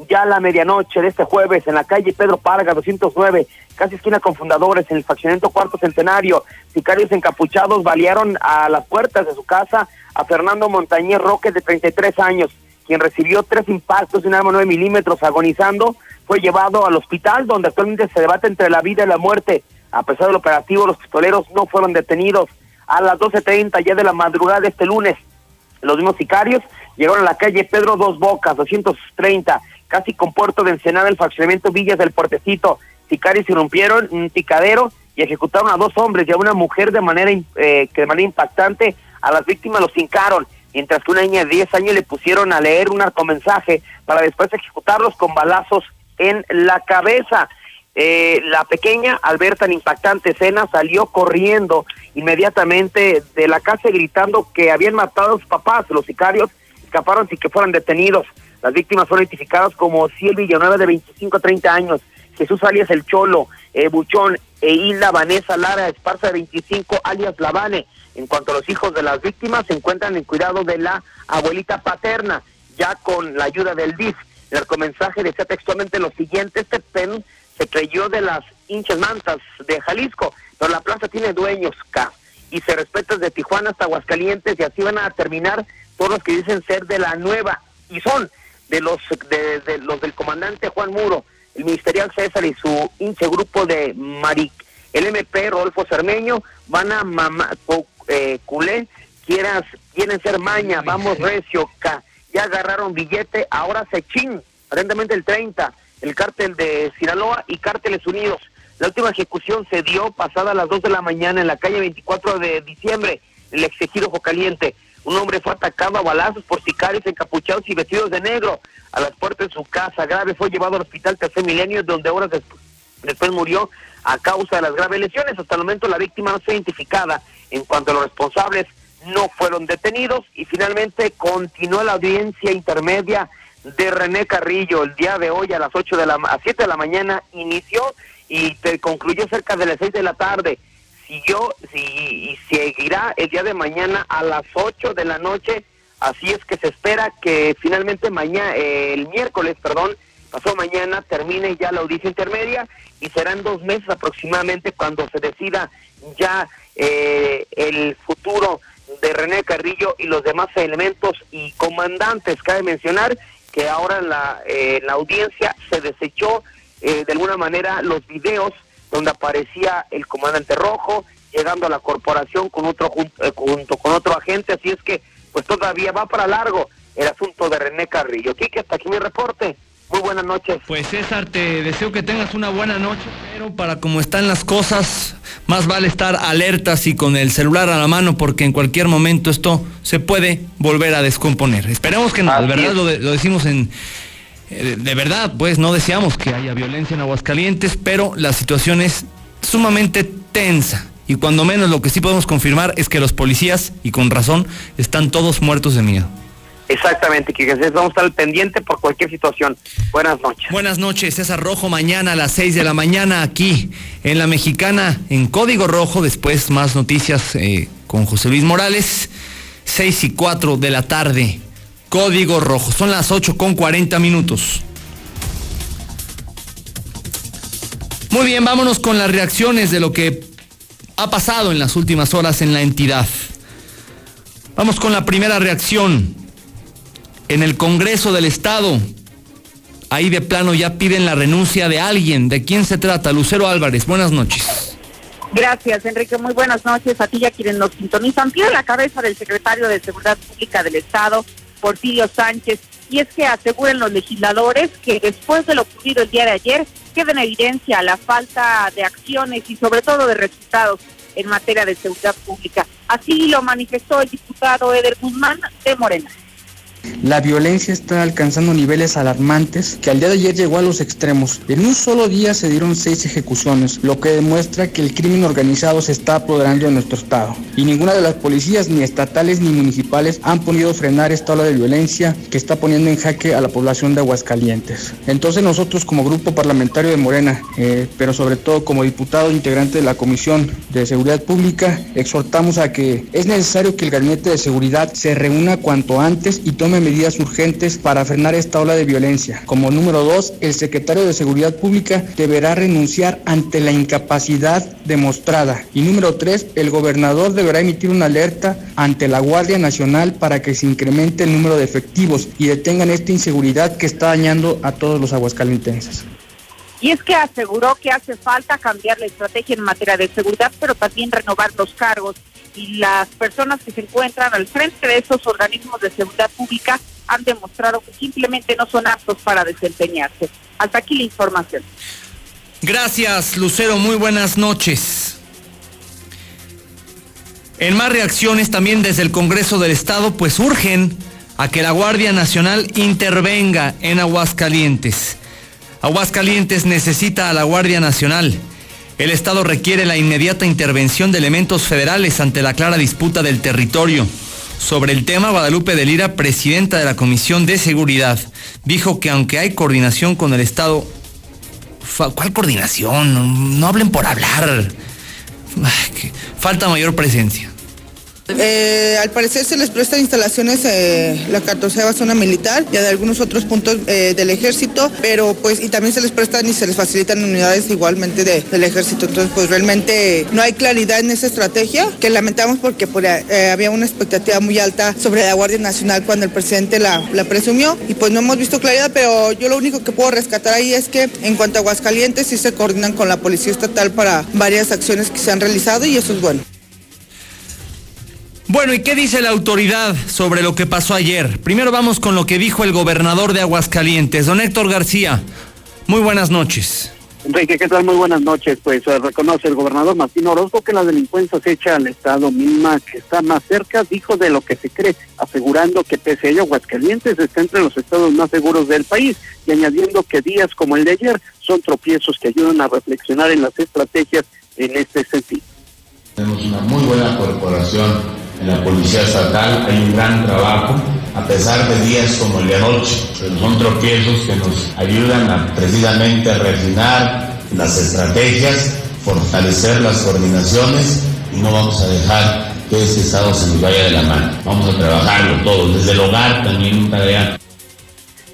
Ya a la medianoche de este jueves en la calle Pedro Parga 209, casi esquina con fundadores en el faccionamiento Cuarto Centenario, sicarios encapuchados balearon a las puertas de su casa a Fernando Montañez Roque de 33 años, quien recibió tres impactos de un arma 9 milímetros agonizando, fue llevado al hospital donde actualmente se debate entre la vida y la muerte. A pesar del operativo, los pistoleros no fueron detenidos. A las 12.30 ya de la madrugada de este lunes, los mismos sicarios llegaron a la calle Pedro Dos Bocas, 230, casi con puerto de Ensenada, el fraccionamiento Villas del Puertecito. Sicarios irrumpieron un picadero y ejecutaron a dos hombres y a una mujer de manera eh, que de manera impactante a las víctimas los hincaron, mientras que una niña de 10 años le pusieron a leer un narcomensaje para después ejecutarlos con balazos en la cabeza. Eh, la pequeña, al ver tan impactante escena, salió corriendo inmediatamente de la casa gritando que habían matado a sus papás. Los sicarios escaparon sin que fueran detenidos. Las víctimas fueron identificadas como Ciel Villanueva de 25 a 30 años, Jesús alias El Cholo, eh, Buchón e Hilda Vanessa Lara Esparza de 25 alias Lavane. En cuanto a los hijos de las víctimas, se encuentran en cuidado de la abuelita paterna, ya con la ayuda del DIF. El mensaje decía textualmente lo siguiente, este pen se creyó de las hinchas mantas de Jalisco, pero la plaza tiene dueños K y se respeta desde Tijuana hasta Aguascalientes y así van a terminar todos los que dicen ser de la nueva y son de los de, los del comandante Juan Muro, el ministerial César y su hinche grupo de Maric, el MP Rodolfo Cermeño van a mamá eh, culé, quieras quieren ser maña, vamos recio, K. ya agarraron billete, ahora se chin, aparentemente el 30 el cártel de Sinaloa y cárteles unidos. La última ejecución se dio pasada a las 2 de la mañana en la calle 24 de diciembre, el exigido Caliente. Un hombre fue atacado a balazos por sicarios encapuchados y vestidos de negro. A las puertas de su casa grave fue llevado al hospital Tercer Milenio, donde horas después, después murió a causa de las graves lesiones. Hasta el momento la víctima no fue identificada. En cuanto a los responsables, no fueron detenidos y finalmente continuó la audiencia intermedia de René Carrillo el día de hoy a las 8 de la a 7 de la mañana inició y te concluyó cerca de las 6 de la tarde. Siguió si, y seguirá el día de mañana a las 8 de la noche. Así es que se espera que finalmente mañana el miércoles, perdón, pasó mañana termine ya la audiencia intermedia y serán dos meses aproximadamente cuando se decida ya eh, el futuro de René Carrillo y los demás elementos y comandantes. Cabe mencionar que ahora la, eh, la audiencia se desechó eh, de alguna manera los videos donde aparecía el comandante rojo llegando a la corporación con otro eh, junto, con otro agente, así es que pues todavía va para largo el asunto de René Carrillo. Quique, hasta aquí mi reporte. Muy buenas noches. Pues César, te deseo que tengas una buena noche, pero para como están las cosas, más vale estar alertas y con el celular a la mano porque en cualquier momento esto se puede volver a descomponer. Esperemos que no, de verdad lo, decimos en... Eh, de verdad, pues no deseamos que haya violencia en Aguascalientes, pero la situación es sumamente tensa. Y cuando menos lo que sí podemos confirmar es que los policías, y con razón, están todos muertos de miedo. Exactamente, que vamos a estar al pendiente por cualquier situación. Buenas noches. Buenas noches, César Rojo, mañana a las 6 de la mañana aquí en La Mexicana, en Código Rojo, después más noticias eh, con José Luis Morales, 6 y 4 de la tarde, Código Rojo, son las 8 con 40 minutos. Muy bien, vámonos con las reacciones de lo que ha pasado en las últimas horas en la entidad. Vamos con la primera reacción en el Congreso del Estado. Ahí de plano ya piden la renuncia de alguien. ¿De quién se trata? Lucero Álvarez, buenas noches. Gracias, Enrique. Muy buenas noches a ti y a quienes nos sintonizan. Pide la cabeza del secretario de Seguridad Pública del Estado, Porfirio Sánchez. Y es que aseguren los legisladores que después de lo ocurrido el día de ayer, queda en evidencia la falta de acciones y sobre todo de resultados en materia de seguridad pública. Así lo manifestó el diputado Eder Guzmán de Morena La violencia está alcanzando niveles alarmantes que al día de ayer llegó a los extremos. En un solo día se dieron seis ejecuciones, lo que demuestra que el crimen organizado se está apoderando de nuestro estado. Y ninguna de las policías, ni estatales ni municipales, han podido frenar esta ola de violencia que está poniendo en jaque a la población de Aguascalientes. Entonces nosotros como grupo parlamentario de Morena, eh, pero sobre todo como diputado integrante de la Comisión de Seguridad Pública, exhortamos a que es necesario que el Gabinete de Seguridad se reúna cuanto antes y tome medidas urgentes para frenar esta ola de violencia. Como número dos, el secretario de Seguridad Pública deberá renunciar ante la incapacidad demostrada. Y número tres, el gobernador deberá emitir una alerta ante la Guardia Nacional para que se incremente el número de efectivos y detengan esta inseguridad que está dañando a todos los aguascalentenses. Y es que aseguró que hace falta cambiar la estrategia en materia de seguridad, pero también renovar los cargos y las personas que se encuentran al frente de esos organismos de seguridad pública han demostrado que simplemente no son aptos para desempeñarse. Hasta aquí la información. Gracias, Lucero. Muy buenas noches. En más reacciones también desde el Congreso del Estado, pues urgen a que la Guardia Nacional intervenga en Aguascalientes. Aguascalientes necesita a la Guardia Nacional. El Estado requiere la inmediata intervención de elementos federales ante la clara disputa del territorio. Sobre el tema, Guadalupe de Lira, presidenta de la Comisión de Seguridad, dijo que aunque hay coordinación con el Estado, ¿cuál coordinación? No hablen por hablar. Falta mayor presencia. Eh, al parecer se les prestan instalaciones eh, la 14 zona militar y de algunos otros puntos eh, del ejército, pero pues y también se les prestan y se les facilitan unidades igualmente del ejército. Entonces pues realmente no hay claridad en esa estrategia que lamentamos porque eh, había una expectativa muy alta sobre la Guardia Nacional cuando el presidente la, la presumió y pues no hemos visto claridad, pero yo lo único que puedo rescatar ahí es que en cuanto a Aguascalientes sí se coordinan con la Policía Estatal para varias acciones que se han realizado y eso es bueno. Bueno, ¿y qué dice la autoridad sobre lo que pasó ayer? Primero vamos con lo que dijo el gobernador de Aguascalientes, don Héctor García. Muy buenas noches. Enrique, ¿qué tal? Muy buenas noches. Pues eh, reconoce el gobernador Martín Orozco que la delincuencia se echa al Estado mínima que está más cerca, dijo de lo que se cree, asegurando que pese a ello Aguascalientes está entre los estados más seguros del país y añadiendo que días como el de ayer son tropiezos que ayudan a reflexionar en las estrategias en este sentido. Tenemos una muy buena corporación en la Policía Estatal hay un gran trabajo, a pesar de días como el de anoche, pero son tropiezos que nos ayudan a precisamente a refinar las estrategias, fortalecer las coordinaciones y no vamos a dejar que ese Estado se nos vaya de la mano. Vamos a trabajarlo todo, desde el hogar también un tarea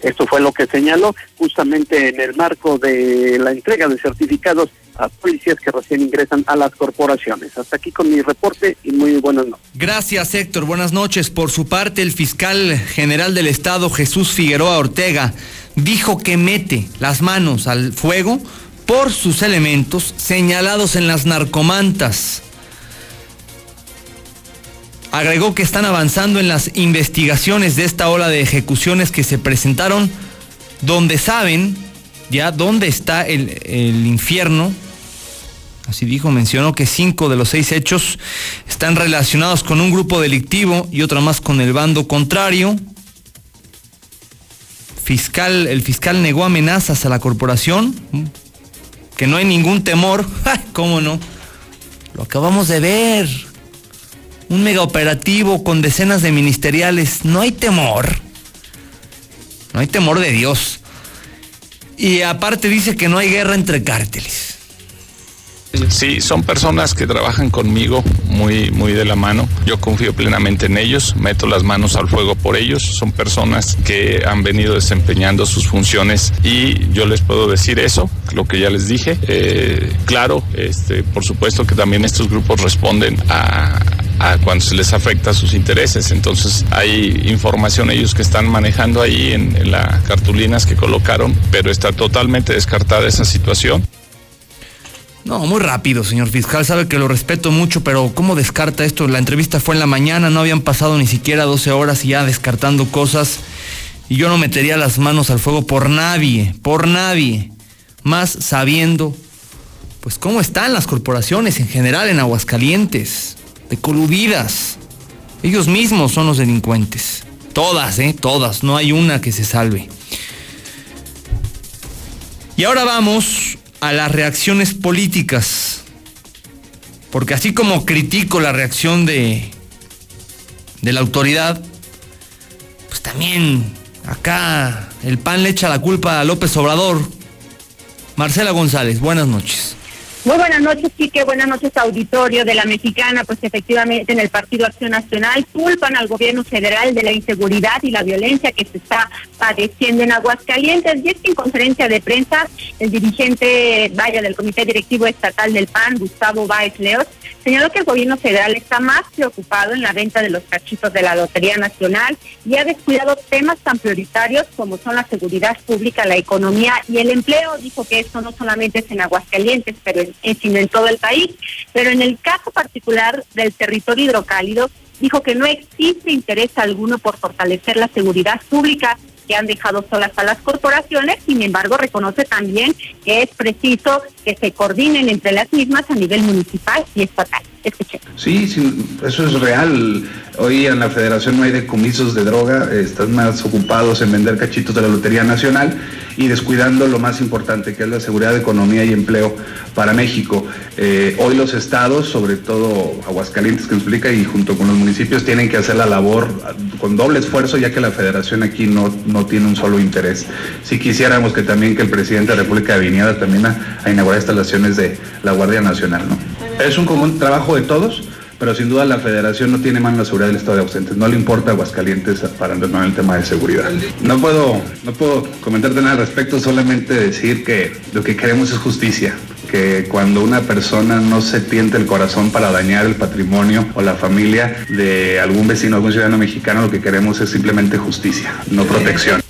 esto fue lo que señaló justamente en el marco de la entrega de certificados a policías que recién ingresan a las corporaciones. Hasta aquí con mi reporte y muy buenas noches. Gracias, Héctor. Buenas noches. Por su parte, el fiscal general del Estado, Jesús Figueroa Ortega, dijo que mete las manos al fuego por sus elementos señalados en las narcomantas. Agregó que están avanzando en las investigaciones de esta ola de ejecuciones que se presentaron, donde saben ya dónde está el, el infierno. Así dijo, mencionó que cinco de los seis hechos están relacionados con un grupo delictivo y otra más con el bando contrario. Fiscal, el fiscal negó amenazas a la corporación, que no hay ningún temor. ¿Cómo no? Lo acabamos de ver un mega operativo con decenas de ministeriales. No hay temor. No hay temor de Dios. Y aparte dice que no hay guerra entre cárteles. Sí, son personas que trabajan conmigo muy, muy de la mano. Yo confío plenamente en ellos, meto las manos al fuego por ellos. Son personas que han venido desempeñando sus funciones y yo les puedo decir eso, lo que ya les dije. Eh, claro, este, por supuesto que también estos grupos responden a, cuando se les afecta sus intereses. Entonces hay información ellos que están manejando ahí en, en las cartulinas que colocaron, pero está totalmente descartada esa situación. No, muy rápido, señor fiscal. Sabe que lo respeto mucho, pero ¿cómo descarta esto? La entrevista fue en la mañana, no habían pasado ni siquiera 12 horas y ya descartando cosas. Y yo no metería las manos al fuego por nadie, por nadie. Más sabiendo, pues, cómo están las corporaciones en general en Aguascalientes, coludidas. Ellos mismos son los delincuentes. Todas, ¿eh? Todas. No hay una que se salve. Y ahora vamos a las reacciones políticas. Porque así como critico la reacción de, de la autoridad, pues también acá el PAN le echa la culpa a López Obrador. Marcela González, buenas noches. Muy buenas noches, Quique. Buenas noches, auditorio de la Mexicana. Pues efectivamente en el Partido Acción Nacional culpan al gobierno federal de la inseguridad y la violencia que se está padeciendo en Aguascalientes. Y es que en conferencia de prensa, el dirigente, vaya, del Comité Directivo Estatal del PAN, Gustavo Báez Leos, señaló que el gobierno federal está más preocupado en la venta de los cachitos de la Lotería Nacional y ha descuidado temas tan prioritarios como son la seguridad pública, la economía y el empleo. Dijo que esto no solamente es en Aguascalientes, pero en, sino en todo el país. Pero en el caso particular del territorio hidrocálido, dijo que no existe interés alguno por fortalecer la seguridad pública que han dejado solas a las corporaciones, sin embargo reconoce también que es preciso que se coordinen entre las mismas a nivel municipal y estatal. Sí, sí, eso es real. Hoy en la federación no hay decomisos de droga, están más ocupados en vender cachitos de la Lotería Nacional y descuidando lo más importante, que es la seguridad, economía y empleo para México. Eh, hoy los estados, sobre todo Aguascalientes que explica, y junto con los municipios, tienen que hacer la labor con doble esfuerzo, ya que la federación aquí no, no tiene un solo interés. Si quisiéramos que también que el presidente de la República viniera también a, a inaugurar instalaciones de la Guardia Nacional, ¿no? Es un común trabajo de todos, pero sin duda la federación no tiene mano la seguridad del estado de ausentes. No le importa Aguascalientes para entrar el tema de seguridad. No puedo, no puedo comentarte nada al respecto, solamente decir que lo que queremos es justicia. Que cuando una persona no se tiente el corazón para dañar el patrimonio o la familia de algún vecino, algún ciudadano mexicano, lo que queremos es simplemente justicia, no protección.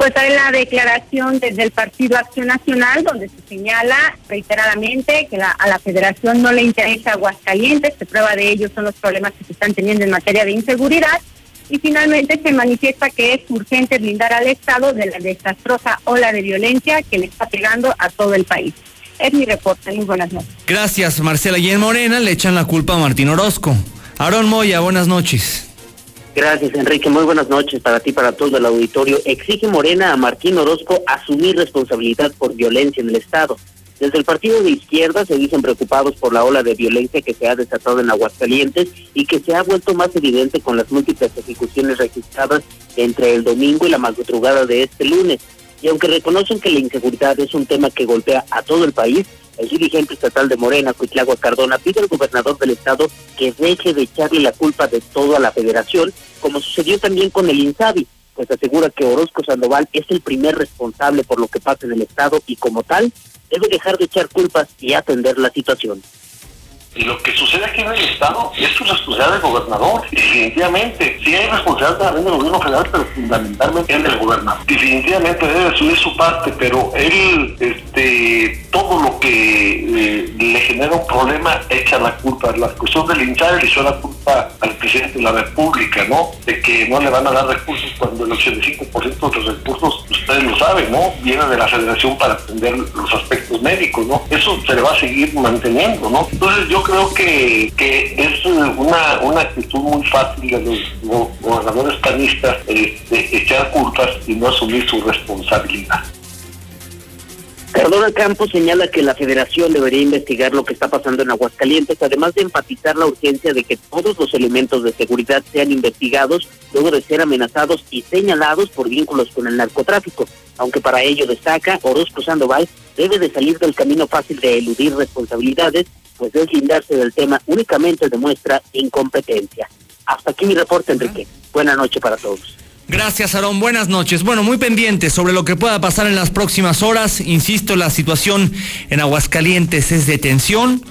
Pues hay la declaración desde el Partido Acción Nacional donde se señala reiteradamente que a la federación no le interesa Aguascalientes, que prueba de ello son los problemas que se están teniendo en materia de inseguridad y finalmente se manifiesta que es urgente blindar al Estado de la desastrosa ola de violencia que le está pegando a todo el país. Es mi reporte, muy buenas noches. Gracias, Marcela. Y en Morena le echan la culpa a Martín Orozco. Aaron Moya, buenas noches. Gracias, Enrique. Muy buenas noches para ti, para todo el auditorio. Exige Morena a Martín Orozco asumir responsabilidad por violencia en el Estado. Desde el partido de izquierda se dicen preocupados por la ola de violencia que se ha desatado en Aguascalientes y que se ha vuelto más evidente con las múltiples ejecuciones registradas entre el domingo y la madrugada de este lunes. Y aunque reconocen que la inseguridad es un tema que golpea a todo el país, el dirigente estatal de Morena, Cuitlagua Cardona, pide al gobernador del estado que deje de echarle la culpa de todo a la federación, como sucedió también con el INSABI, pues asegura que Orozco Sandoval es el primer responsable por lo que pasa en el estado y como tal debe dejar de echar culpas y atender la situación. Lo que sucede aquí en el Estado es su responsabilidad del gobernador, definitivamente. Sí hay responsabilidad también del gobierno federal, pero fundamentalmente el del gobernador. Definitivamente debe asumir su parte, pero él, este, todo lo que eh, le genera un problema, echa la culpa. La cuestión del hinchar le hizo la culpa al presidente de la República, ¿no? De que no le van a dar recursos cuando el 85% de los recursos, ustedes lo saben, ¿no? Viene de la federación para atender los aspectos médicos, ¿no? Eso se le va a seguir manteniendo, ¿no? Entonces yo creo que, que es una, una actitud muy fácil de los gobernadores panistas de echar culpas y no asumir su responsabilidad. Cardona Campos señala que la federación debería investigar lo que está pasando en Aguascalientes, además de enfatizar la urgencia de que todos los elementos de seguridad sean investigados luego de ser amenazados y señalados por vínculos con el narcotráfico. Aunque para ello destaca, Orozco Sandoval debe de salir del camino fácil de eludir responsabilidades, pues deslindarse del tema únicamente demuestra incompetencia. Hasta aquí mi reporte, Enrique. Buenas noches para todos. Gracias, Aarón. Buenas noches. Bueno, muy pendiente sobre lo que pueda pasar en las próximas horas. Insisto, la situación en Aguascalientes es de tensión.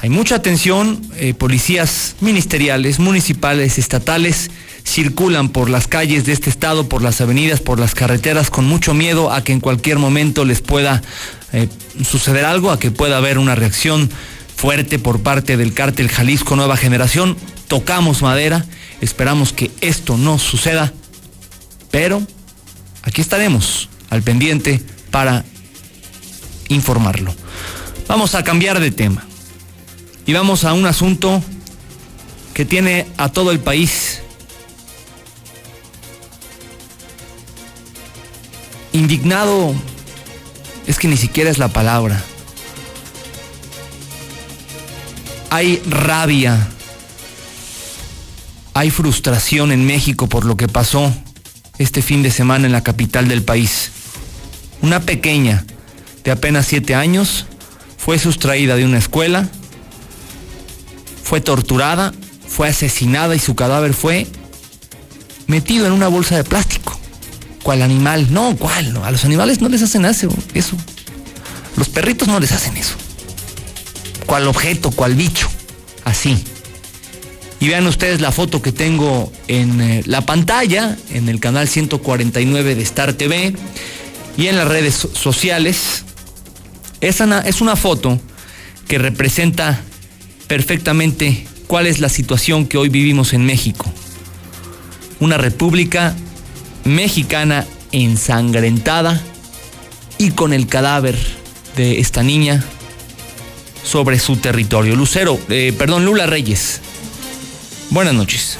Hay mucha tensión. Eh, policías ministeriales, municipales, estatales circulan por las calles de este estado, por las avenidas, por las carreteras, con mucho miedo a que en cualquier momento les pueda eh, suceder algo, a que pueda haber una reacción fuerte por parte del cártel Jalisco Nueva Generación. Tocamos madera, esperamos que esto no suceda, pero aquí estaremos al pendiente para informarlo. Vamos a cambiar de tema y vamos a un asunto que tiene a todo el país indignado, es que ni siquiera es la palabra Hay rabia, hay frustración en México por lo que pasó este fin de semana en la capital del país. Una pequeña de apenas siete años fue sustraída de una escuela, fue torturada, fue asesinada y su cadáver fue metido en una bolsa de plástico. ¿Cuál animal? No, ¿cuál? No, a los animales no les hacen eso. eso. Los perritos no les hacen eso. ¿Cuál objeto? ¿Cuál bicho? Así. Y vean ustedes la foto que tengo en eh, la pantalla, en el canal 149 de Star TV y en las redes sociales. Esa es una foto que representa perfectamente cuál es la situación que hoy vivimos en México. Una república mexicana ensangrentada y con el cadáver de esta niña sobre su territorio. Lucero, eh, perdón, Lula Reyes. Buenas noches.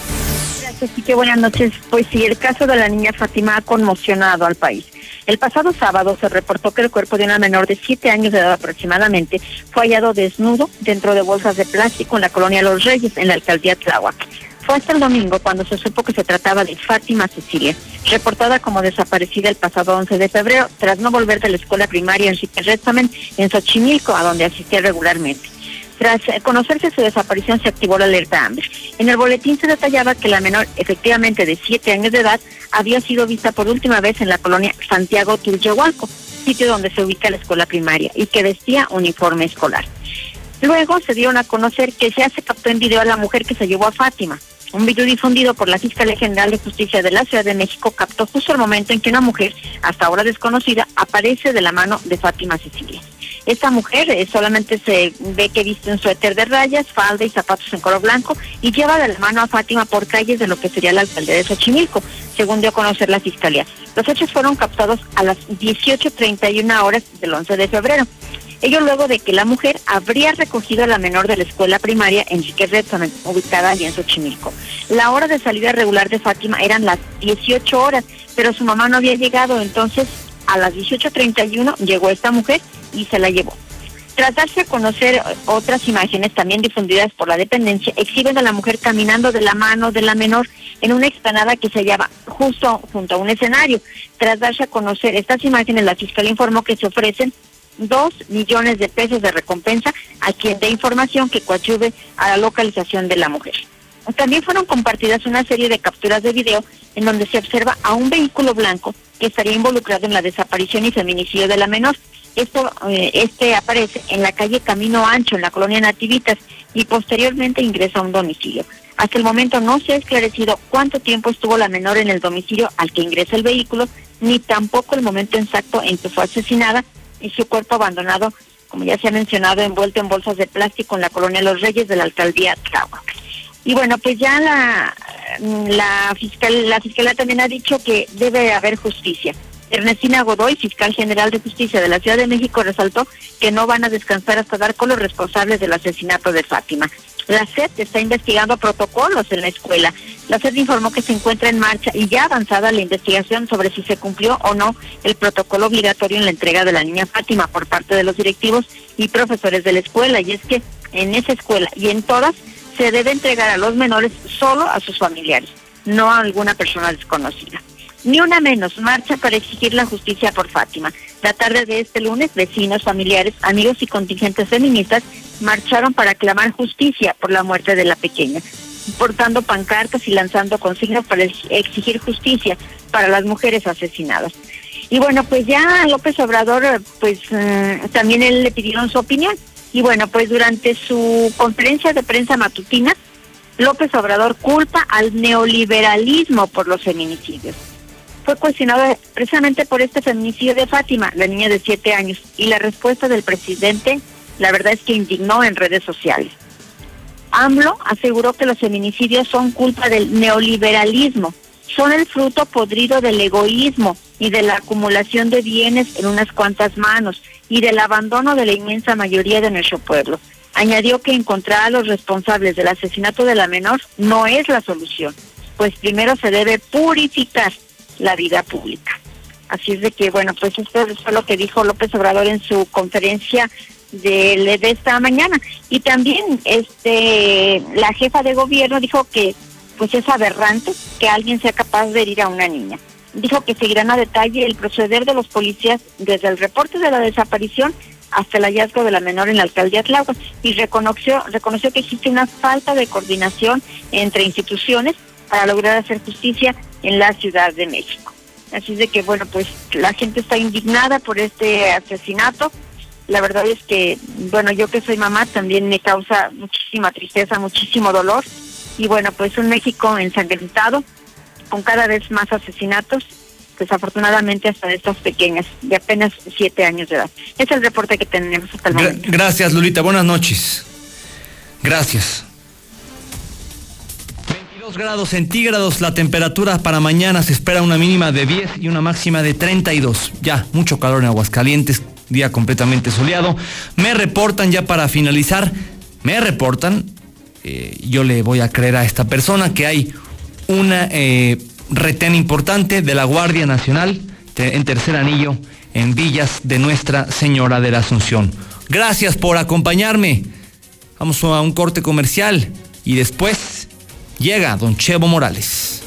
Gracias, y qué buenas noches. Pues sí, el caso de la niña Fátima ha conmocionado al país. El pasado sábado se reportó que el cuerpo de una menor de siete años de edad aproximadamente fue hallado desnudo dentro de bolsas de plástico en la colonia Los Reyes, en la alcaldía Tláhuac. Fue hasta el domingo cuando se supo que se trataba de Fátima Cecilia, reportada como desaparecida el pasado 11 de febrero, tras no volver de la escuela primaria Enrique Restamen en Xochimilco, a donde asistía regularmente. Tras conocerse su desaparición se activó la alerta AMBER. En el boletín se detallaba que la menor, efectivamente de siete años de edad, había sido vista por última vez en la colonia Santiago Tulyehualco, sitio donde se ubica la escuela primaria, y que vestía uniforme escolar. Luego se dieron a conocer que ya se captó en video a la mujer que se llevó a Fátima. Un video difundido por la Fiscalía General de Justicia de la Ciudad de México captó justo el momento en que una mujer, hasta ahora desconocida, aparece de la mano de Fátima Cecilia. Esta mujer eh, solamente se ve que viste un suéter de rayas, falda y zapatos en color blanco y lleva de la mano a Fátima por calles de lo que sería la alcaldía de Xochimilco, según dio a conocer la Fiscalía. Los hechos fueron captados a las 18.31 horas del 11 de febrero. Ello luego de que la mujer habría recogido a la menor de la escuela primaria en Redson, ubicada allí en Xochimilco. La hora de salida regular de Fátima eran las 18 horas, pero su mamá no había llegado, entonces a las 18.31 llegó esta mujer y se la llevó. Tras darse a conocer otras imágenes también difundidas por la dependencia, exhiben a la mujer caminando de la mano de la menor en una explanada que se hallaba justo junto a un escenario. Tras darse a conocer estas imágenes, la fiscal informó que se ofrecen dos millones de pesos de recompensa a quien dé información que coadyuve a la localización de la mujer. También fueron compartidas una serie de capturas de video en donde se observa a un vehículo blanco que estaría involucrado en la desaparición y feminicidio de la menor. Esto, eh, este aparece en la calle Camino Ancho, en la colonia Nativitas, y posteriormente ingresa a un domicilio. Hasta el momento no se ha esclarecido cuánto tiempo estuvo la menor en el domicilio al que ingresa el vehículo, ni tampoco el momento exacto en que fue asesinada y su cuerpo abandonado, como ya se ha mencionado, envuelto en bolsas de plástico en la colonia Los Reyes de la alcaldía Tláhuac. Y bueno, pues ya la, la fiscal, la fiscalía también ha dicho que debe haber justicia. Ernestina Godoy, fiscal general de justicia de la Ciudad de México, resaltó que no van a descansar hasta dar con los responsables del asesinato de Fátima. La SED está investigando protocolos en la escuela. La SED informó que se encuentra en marcha y ya avanzada la investigación sobre si se cumplió o no el protocolo obligatorio en la entrega de la niña Fátima por parte de los directivos y profesores de la escuela. Y es que en esa escuela y en todas se debe entregar a los menores solo a sus familiares, no a alguna persona desconocida. Ni una menos marcha para exigir la justicia por Fátima. La tarde de este lunes, vecinos, familiares, amigos y contingentes feministas marcharon para clamar justicia por la muerte de la pequeña, portando pancartas y lanzando consignas para exigir justicia para las mujeres asesinadas. Y bueno, pues ya López Obrador, pues eh, también él le pidieron su opinión. Y bueno, pues durante su conferencia de prensa matutina, López Obrador culpa al neoliberalismo por los feminicidios. Fue cuestionado precisamente por este feminicidio de Fátima, la niña de siete años, y la respuesta del presidente la verdad es que indignó en redes sociales. AMLO aseguró que los feminicidios son culpa del neoliberalismo, son el fruto podrido del egoísmo y de la acumulación de bienes en unas cuantas manos y del abandono de la inmensa mayoría de nuestro pueblo. Añadió que encontrar a los responsables del asesinato de la menor no es la solución, pues primero se debe purificar la vida pública. Así es de que, bueno, pues esto fue lo que dijo López Obrador en su conferencia de, de esta mañana. Y también este la jefa de gobierno dijo que pues es aberrante que alguien sea capaz de herir a una niña. Dijo que seguirán a detalle el proceder de los policías desde el reporte de la desaparición hasta el hallazgo de la menor en la alcaldía Tláhuac y reconoció reconoció que existe una falta de coordinación entre instituciones para lograr hacer justicia en la Ciudad de México. Así de que bueno, pues la gente está indignada por este asesinato. La verdad es que bueno, yo que soy mamá también me causa muchísima tristeza, muchísimo dolor y bueno, pues un México ensangrentado con cada vez más asesinatos desafortunadamente hasta de estas pequeñas, de apenas siete años de edad. Es el reporte que tenemos hasta el momento. Gracias, Lulita. Buenas noches. Gracias. 22 grados centígrados la temperatura para mañana se espera una mínima de 10 y una máxima de 32. Ya, mucho calor en Aguascalientes, día completamente soleado. Me reportan ya para finalizar, me reportan, eh, yo le voy a creer a esta persona que hay una... Eh, retén importante de la Guardia Nacional en tercer anillo en Villas de Nuestra Señora de la Asunción. Gracias por acompañarme. Vamos a un corte comercial y después llega don Chevo Morales.